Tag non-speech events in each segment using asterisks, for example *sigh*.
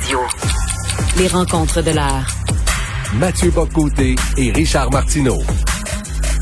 Radio. Les rencontres de l'heure. Mathieu Boccoté et Richard Martineau.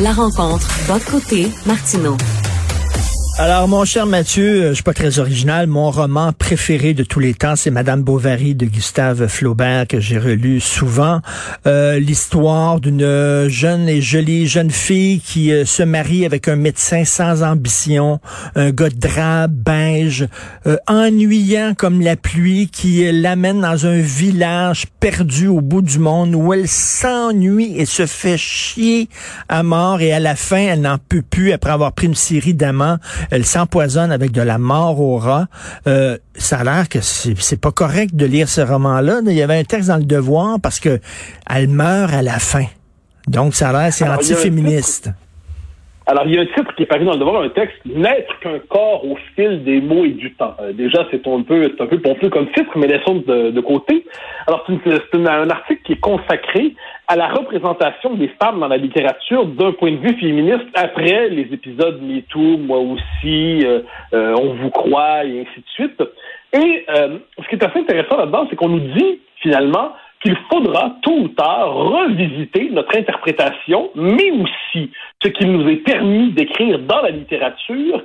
La rencontre Bocoté Martineau. Alors, mon cher Mathieu, je suis pas très original. Mon roman préféré de tous les temps, c'est Madame Bovary de Gustave Flaubert que j'ai relu souvent. Euh, L'histoire d'une jeune et jolie jeune fille qui euh, se marie avec un médecin sans ambition, un gars drabe, beige, euh, ennuyant comme la pluie, qui l'amène dans un village perdu au bout du monde où elle s'ennuie et se fait chier à mort et à la fin, elle n'en peut plus après avoir pris une série d'amants elle s'empoisonne avec de la mort au rat. Euh, ça a l'air que c'est pas correct de lire ce roman-là. Il y avait un texte dans le Devoir parce que elle meurt à la fin. Donc ça a l'air c'est anti-féministe. Alors, il y a un titre qui est paru dans le devoir, un texte, N'être qu'un corps au fil des mots et du temps. Euh, déjà, c'est un peu, c'est un peu pompeux comme titre, mais laissons de, de côté. Alors, c'est un article qui est consacré à la représentation des femmes dans la littérature d'un point de vue féministe après les épisodes MeToo, moi aussi, euh, euh, On vous croit, et ainsi de suite. Et ce qui est assez intéressant là-dedans, c'est qu'on nous dit, finalement, qu'il faudra tôt ou tard revisiter notre interprétation, mais aussi ce qu'il nous est permis d'écrire dans la littérature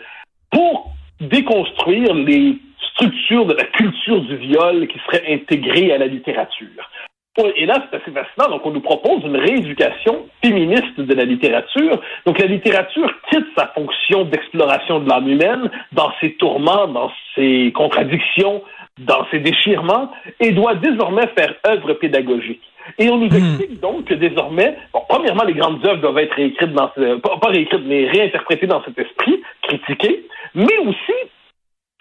pour déconstruire les structures de la culture du viol qui seraient intégrées à la littérature. Et là, c'est assez fascinant. Donc, on nous propose une rééducation féministe de la littérature. Donc, la littérature quitte sa fonction d'exploration de l'âme humaine dans ses tourments, dans ses contradictions, dans ses déchirements et doit désormais faire œuvre pédagogique. Et on nous hmm. explique donc que désormais, bon, premièrement, les grandes œuvres doivent être réécrites dans ce, pas, pas réécrites, mais réinterprétées dans cet esprit, critiquées, mais aussi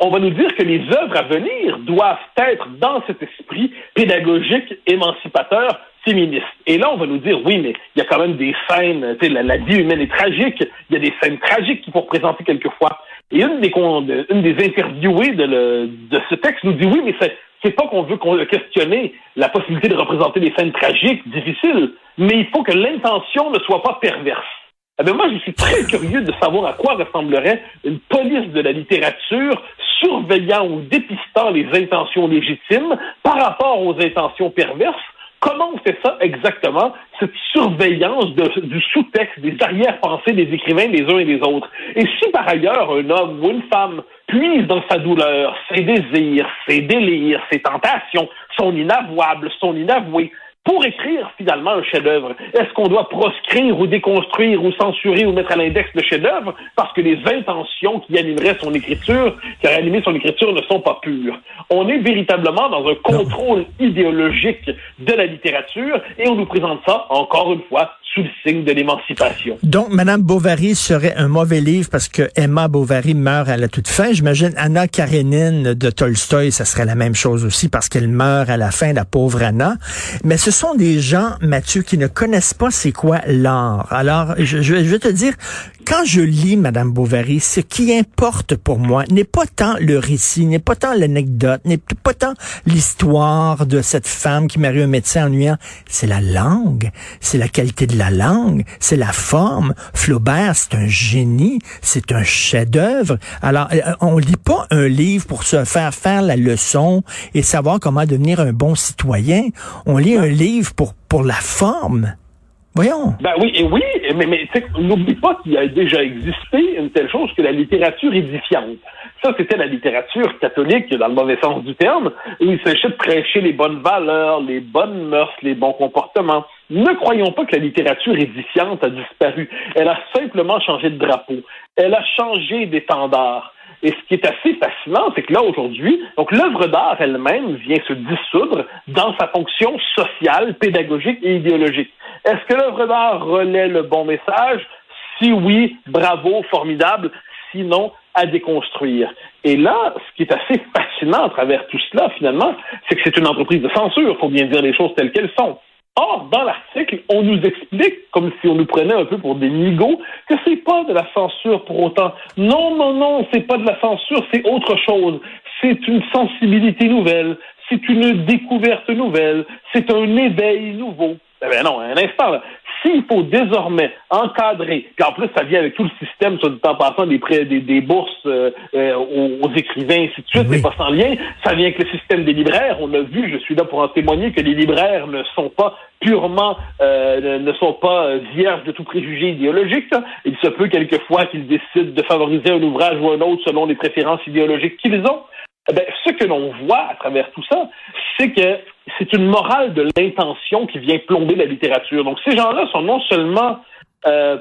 on va nous dire que les œuvres à venir doivent être dans cet esprit pédagogique, émancipateur, féministe. Et là, on va nous dire, oui, mais il y a quand même des scènes, la, la vie humaine est tragique, il y a des scènes tragiques qu'il faut représenter quelquefois. Et une des, interviewées de, ce texte nous dit, oui, mais c'est, c'est pas qu'on veut questionner la possibilité de représenter des scènes tragiques, difficiles, mais il faut que l'intention ne soit pas perverse. Eh moi, je suis très curieux de savoir à quoi ressemblerait une police de la littérature surveillant ou dépistant les intentions légitimes par rapport aux intentions perverses Comment on fait ça exactement, cette surveillance du sous-texte, des arrière-pensées des écrivains les uns et les autres? Et si par ailleurs un homme ou une femme puise dans sa douleur, ses désirs, ses délires, ses tentations, son inavouable, son inavoué, pour écrire finalement un chef-d'œuvre, est-ce qu'on doit proscrire ou déconstruire ou censurer ou mettre à l'index le chef-d'œuvre parce que les intentions qui animeraient son écriture, qui auraient animé son écriture, ne sont pas pures? On est véritablement dans un contrôle idéologique de la littérature et on nous présente ça, encore une fois, sous le signe de l'émancipation. Donc, Madame Bovary serait un mauvais livre parce que Emma Bovary meurt à la toute fin. J'imagine Anna Karenine de Tolstoï, ça serait la même chose aussi parce qu'elle meurt à la fin, la pauvre Anna. Mais ce sont des gens, Mathieu, qui ne connaissent pas c'est quoi l'art. Alors, je, vais te dire, quand je lis Madame Bovary, ce qui importe pour moi n'est pas tant le récit, n'est pas tant l'anecdote, n'est pas tant l'histoire de cette femme qui marie un médecin ennuyant, c'est la langue, c'est la qualité de la langue, c'est la forme. Flaubert, c'est un génie, c'est un chef-d'œuvre. Alors, euh, on lit pas un livre pour se faire faire la leçon et savoir comment devenir un bon citoyen. On lit un livre pour pour la forme. Voyons. Ben oui, et oui, mais, mais n'oublie pas qu'il y a déjà existé une telle chose que la littérature édifiante. Ça, c'était la littérature catholique, dans le mauvais sens du terme, où il s'agissait de prêcher les bonnes valeurs, les bonnes mœurs, les bons comportements. Ne croyons pas que la littérature édifiante a disparu. Elle a simplement changé de drapeau. Elle a changé d'étendard. Et ce qui est assez fascinant, c'est que là, aujourd'hui, donc l'œuvre d'art elle-même vient se dissoudre dans sa fonction sociale, pédagogique et idéologique. Est-ce que l'œuvre d'art relaie le bon message? Si oui, bravo, formidable. Sinon, à déconstruire. Et là, ce qui est assez fascinant à travers tout cela, finalement, c'est que c'est une entreprise de censure, faut bien dire les choses telles qu'elles sont. Or, dans l'article, on nous explique, comme si on nous prenait un peu pour des nigauds, que c'est pas de la censure pour autant. Non, non, non, c'est pas de la censure, c'est autre chose. C'est une sensibilité nouvelle, c'est une découverte nouvelle, c'est un éveil nouveau. Eh bien non, un instant. S'il faut désormais encadrer, puis en plus ça vient avec tout le système, soit du temps passant, des, prêts, des, des bourses euh, euh, aux, écrivains, ainsi de suite, c'est pas sans lien, ça vient avec le système des libraires. On a vu, je suis là pour en témoigner, que les libraires ne sont pas purement, euh, ne sont pas vierges de tout préjugé idéologique. Il se peut quelquefois qu'ils décident de favoriser un ouvrage ou un autre selon les préférences idéologiques qu'ils ont. Eh ben, ce que l'on voit à travers tout ça, c'est que c'est une morale de l'intention qui vient plomber la littérature. Donc, ces gens-là sont non seulement, euh,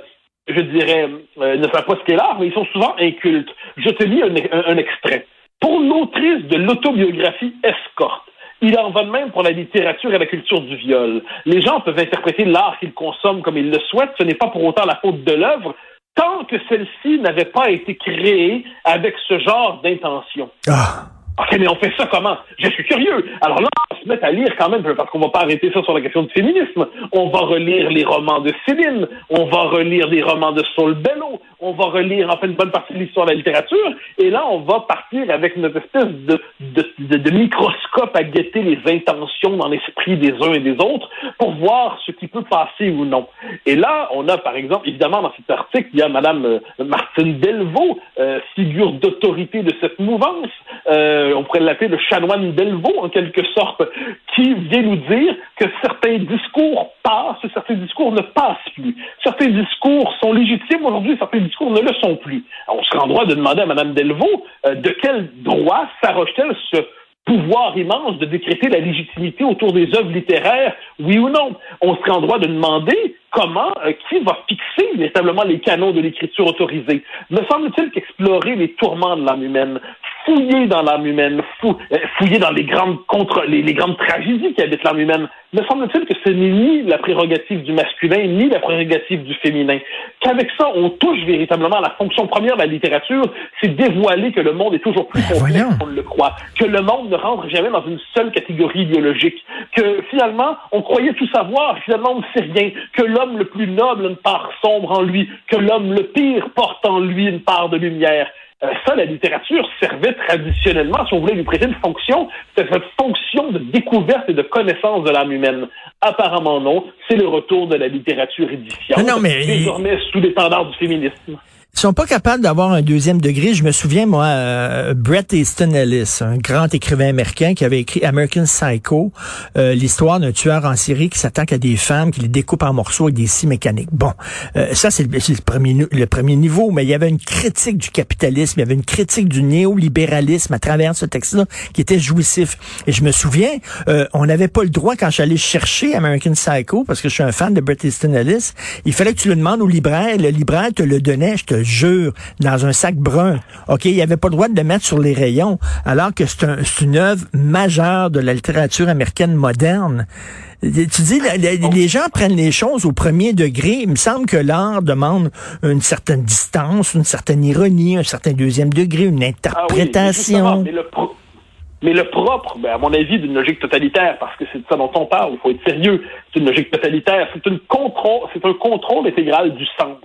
je dirais, euh, ne savent pas ce qu'est l'art, mais ils sont souvent incultes. Je te lis un, extrait. Pour l'autrice de l'autobiographie Escorte, il en va de même pour la littérature et la culture du viol. Les gens peuvent interpréter l'art qu'ils consomment comme ils le souhaitent. Ce n'est pas pour autant la faute de l'œuvre, tant que celle-ci n'avait pas été créée avec ce genre d'intention. Ah. OK, mais on fait ça comment? Je suis curieux. Alors là, se mettre à lire quand même, parce qu'on va pas arrêter ça sur la question du féminisme. On va relire les romans de Céline, on va relire des romans de Saul Bellow, on va relire en fait une bonne partie de l'histoire de la littérature, et là, on va partir avec une espèce de, microscope à guetter les intentions dans l'esprit des uns et des autres pour voir ce qui peut passer ou non. Et là, on a, par exemple, évidemment, dans cet article, il y a Madame euh, Martine Delvaux, euh, figure d'autorité de cette mouvance, euh, on pourrait l'appeler le chanoine Delvaux, en quelque sorte, qui vient nous dire que certains discours passent, certains discours ne passent plus. Certains discours sont légitimes aujourd'hui, certains discours ne le sont plus. On serait en droit de demander à Mme Delvaux euh, de quel droit s'arroge-t-elle ce pouvoir immense de décréter la légitimité autour des œuvres littéraires, oui ou non? On serait en droit de demander comment, euh, qui va fixer véritablement les canons de l'écriture autorisée. Me semble-t-il qu'explorer les tourments de l'âme humaine, fouiller dans l'âme humaine, fou, euh, fouiller dans les grandes contre, les, les grandes tragédies qui habitent l'âme humaine. Me semble-t-il que ce n'est ni la prérogative du masculin, ni la prérogative du féminin. Qu'avec ça, on touche véritablement à la fonction première de la littérature, c'est dévoiler que le monde est toujours plus ben, complexe qu'on le croit, que le monde ne rentre jamais dans une seule catégorie idéologique, que finalement, on croyait tout savoir, finalement, on ne sait rien, que l'homme le plus noble a une part sombre en lui, que l'homme le pire porte en lui une part de lumière. Euh, ça, la littérature servait traditionnellement, si on voulait lui prêter une fonction, c'était cette fonction de découverte et de connaissance de l'âme humaine. Apparemment non, c'est le retour de la littérature édifiante, non, mais désormais sous les standards du féminisme. Ils sont pas capables d'avoir un deuxième degré. Je me souviens, moi, euh, Bret Easton Ellis, un grand écrivain américain qui avait écrit American Psycho, euh, l'histoire d'un tueur en série qui s'attaque à des femmes, qui les découpe en morceaux avec des scies mécaniques. Bon, euh, ça, c'est le, premier, le premier niveau, mais il y avait une critique du capitalisme, il y avait une critique du néolibéralisme à travers ce texte-là qui était jouissif. Et je me souviens, on n'avait pas le droit, quand j'allais chercher American Psycho, parce que je suis un fan de Bret Easton Ellis, il fallait que tu le demandes au libraire, le libraire te le donnait, jure, dans un sac brun. OK, il avait pas le droit de le mettre sur les rayons, alors que c'est un, une œuvre majeure de la littérature américaine moderne. Tu dis, les gens prennent les choses au premier degré. Il me semble que l'art demande une certaine distance, une certaine ironie, un certain deuxième degré, une interprétation. Mais le propre, ben, à mon avis, d'une logique totalitaire, parce que c'est de ça dont on parle, il faut être sérieux, c'est une logique totalitaire, c'est c'est un contrôle intégral du sens.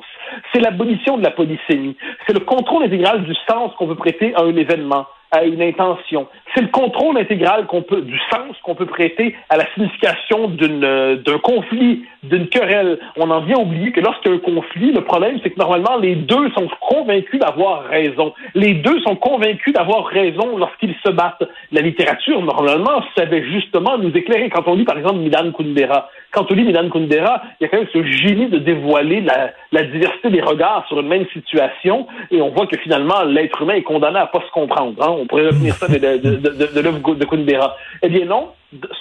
C'est l'abolition de la polysémie. C'est le contrôle intégral du sens qu'on veut prêter à un événement à une intention. C'est le contrôle intégral qu'on peut, du sens qu'on peut prêter à la signification euh, d'un conflit, d'une querelle. On en vient oublier que lorsqu'il y a un conflit, le problème, c'est que normalement, les deux sont convaincus d'avoir raison. Les deux sont convaincus d'avoir raison lorsqu'ils se battent. La littérature, normalement, savait justement nous éclairer. Quand on lit, par exemple, Midan Kundera, quand on lit Midan Kundera, il y a quand même ce génie de dévoiler la, diversité des regards sur une même situation, et on voit que finalement, l'être humain est condamné à pas se comprendre. Hein on pourrait retenir ça de, de, de, de l'œuvre de Kundera. Eh bien non,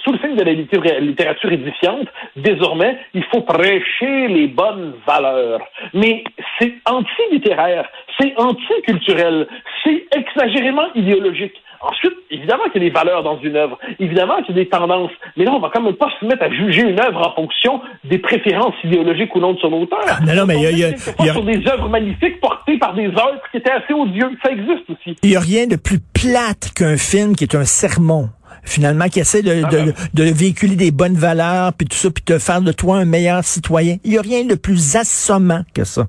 sous le signe de la littérature édifiante, désormais, il faut prêcher les bonnes valeurs. Mais c'est anti-littéraire, c'est anti-culturel, c'est exagérément idéologique. Ensuite, évidemment qu'il y a des valeurs dans une œuvre, évidemment qu'il y a des tendances, mais là, on va quand même pas se mettre à juger une œuvre en fonction des préférences idéologiques ou non de son auteur. non, non, mais il y a, y a, sur des œuvres magnifiques portées par des œuvres qui étaient assez odieux. Ça existe aussi. Il n'y a rien de plus plate qu'un film qui est un sermon finalement, qui essaie de, de, de, véhiculer des bonnes valeurs, puis tout ça, puis de faire de toi un meilleur citoyen. Il n'y a rien de plus assommant que ça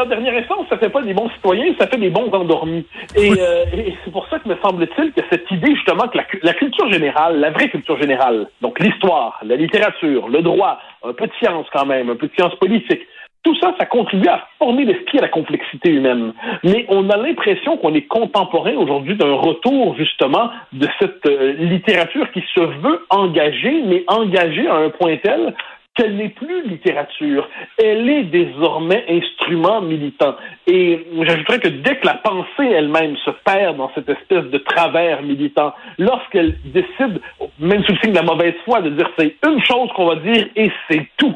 en dernière instance, ça fait pas des bons citoyens, ça fait des bons endormis. Et, euh, et c'est pour ça que me semble-t-il que cette idée justement que la, la, culture générale, la vraie culture générale, donc l'histoire, la littérature, le droit, un peu de science quand même, un peu de science politique, tout ça, ça contribue à former l'esprit à la complexité humaine. Mais on a l'impression qu'on est contemporain aujourd'hui d'un retour justement de cette euh, littérature qui se veut engagée, mais engagée à un point tel qu'elle n'est plus littérature, elle est désormais instrument militant. Et j'ajouterais que dès que la pensée elle-même se perd dans cette espèce de travers militant, lorsqu'elle décide, même sous le signe de la mauvaise foi, de dire c'est une chose qu'on va dire et c'est tout,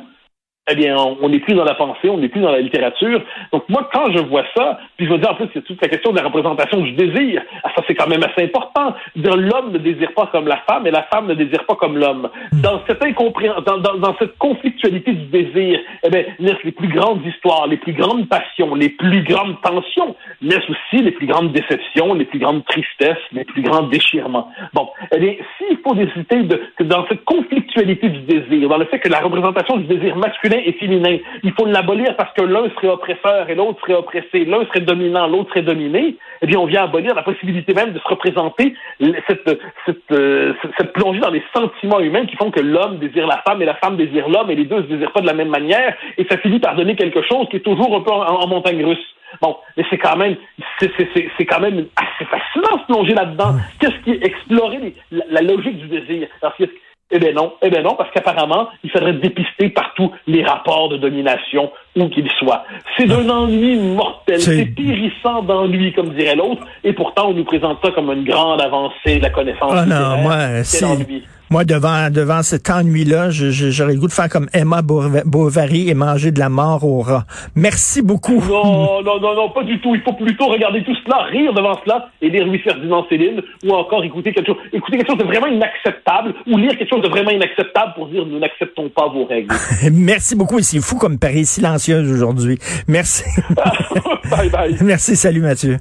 eh bien, on n'est plus dans la pensée, on n'est plus dans la littérature. Donc moi, quand je vois ça, puis je veux dire en plus, c'est toute la question de la représentation du désir. Ah, ça, c'est quand même assez important. L'homme ne désire pas comme la femme et la femme ne désire pas comme l'homme. Dans cette dans, dans, dans, cette conflictualité du désir, eh bien, naissent les plus grandes histoires, les plus grandes passions, les plus grandes tensions, naissent aussi les plus grandes déceptions, les plus grandes tristesses, les plus grands déchirements. Bon, eh bien, s'il faut décider de, que dans cette conflictualité du désir, dans le fait que la représentation du désir masculin et féminin. Il faut l'abolir parce que l'un serait oppresseur et l'autre serait oppressé, l'un serait dominant, l'autre serait dominé. Eh bien, on vient abolir la possibilité même de se représenter cette, cette, euh, cette plongée dans les sentiments humains qui font que l'homme désire la femme et la femme désire l'homme et les deux ne se désirent pas de la même manière et ça finit par donner quelque chose qui est toujours un peu en, montagne russe. Bon, mais c'est quand même, c'est quand même assez fascinant de se plonger là-dedans. Qu'est-ce qui est explorer la, la, logique du désir? Alors, eh bien non, eh bien non, parce qu'apparemment, il faudrait dépister partout les rapports de domination, où qu'ils soient. C'est d'un ennui mortel, c'est périssant d'ennui, comme dirait l'autre, et pourtant on nous présente ça comme une grande avancée de la connaissance. Ah non, moi, c'est moi, devant, devant cet ennui-là, j'aurais le goût de faire comme Emma Bovary et manger de la mort au rat. Merci beaucoup. Non, non, non, non, pas du tout. Il faut plutôt regarder tout cela, rire devant cela et lire Louis Ferdinand Céline ou encore écouter quelque chose, écouter quelque chose de vraiment inacceptable ou lire quelque chose de vraiment inacceptable pour dire nous n'acceptons pas vos règles. *laughs* Merci beaucoup. C'est fou comme Paris silencieuse aujourd'hui. Merci. *laughs* bye bye. Merci. Salut Mathieu.